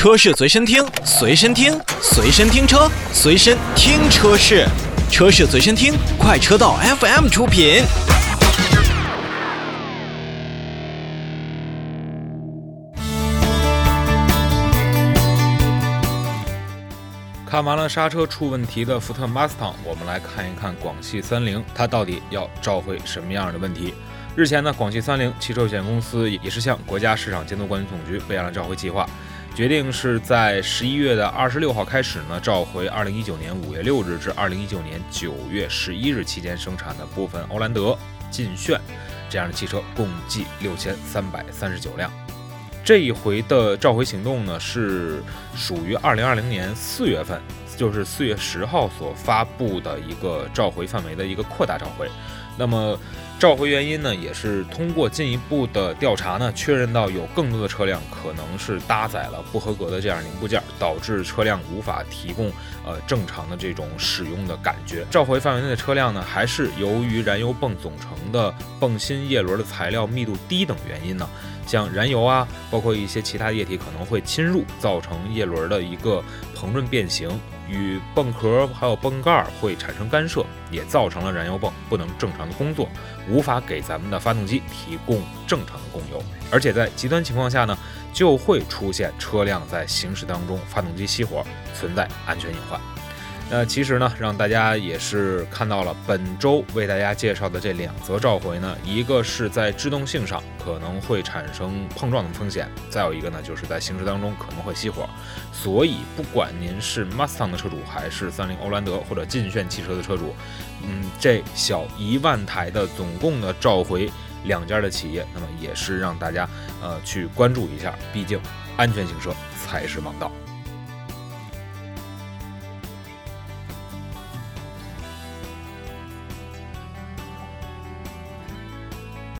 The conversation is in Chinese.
车市随身听，随身听，随身听车，随身听车市，车市随身听，快车道 FM 出品。看完了刹车出问题的福特 Mustang，我们来看一看广汽三菱，它到底要召回什么样的问题？日前呢，广汽三菱汽车有限公司也是向国家市场监督管理总局备案了召回计划，决定是在十一月的二十六号开始呢，召回二零一九年五月六日至二零一九年九月十一日期间生产的部分欧蓝德、劲炫这样的汽车，共计六千三百三十九辆。这一回的召回行动呢，是属于二零二零年四月份，就是四月十号所发布的一个召回范围的一个扩大召回。那么，召回原因呢，也是通过进一步的调查呢，确认到有更多的车辆可能是搭载了不合格的这样零部件，导致车辆无法提供呃正常的这种使用的感觉。召回范围内的车辆呢，还是由于燃油泵总成的泵芯叶轮的材料密度低等原因呢。像燃油啊，包括一些其他液体可能会侵入，造成叶轮的一个膨润变形，与泵壳还有泵盖会产生干涉，也造成了燃油泵不能正常的工作，无法给咱们的发动机提供正常的供油，而且在极端情况下呢，就会出现车辆在行驶当中发动机熄火，存在安全隐患。那其实呢，让大家也是看到了本周为大家介绍的这两则召回呢，一个是在制动性上可能会产生碰撞的风险，再有一个呢，就是在行驶当中可能会熄火。所以，不管您是 Mustang 的车主，还是三菱欧蓝德或者劲炫汽车的车主，嗯，这小一万台的总共的召回两家的企业，那么也是让大家呃去关注一下，毕竟安全行车才是王道。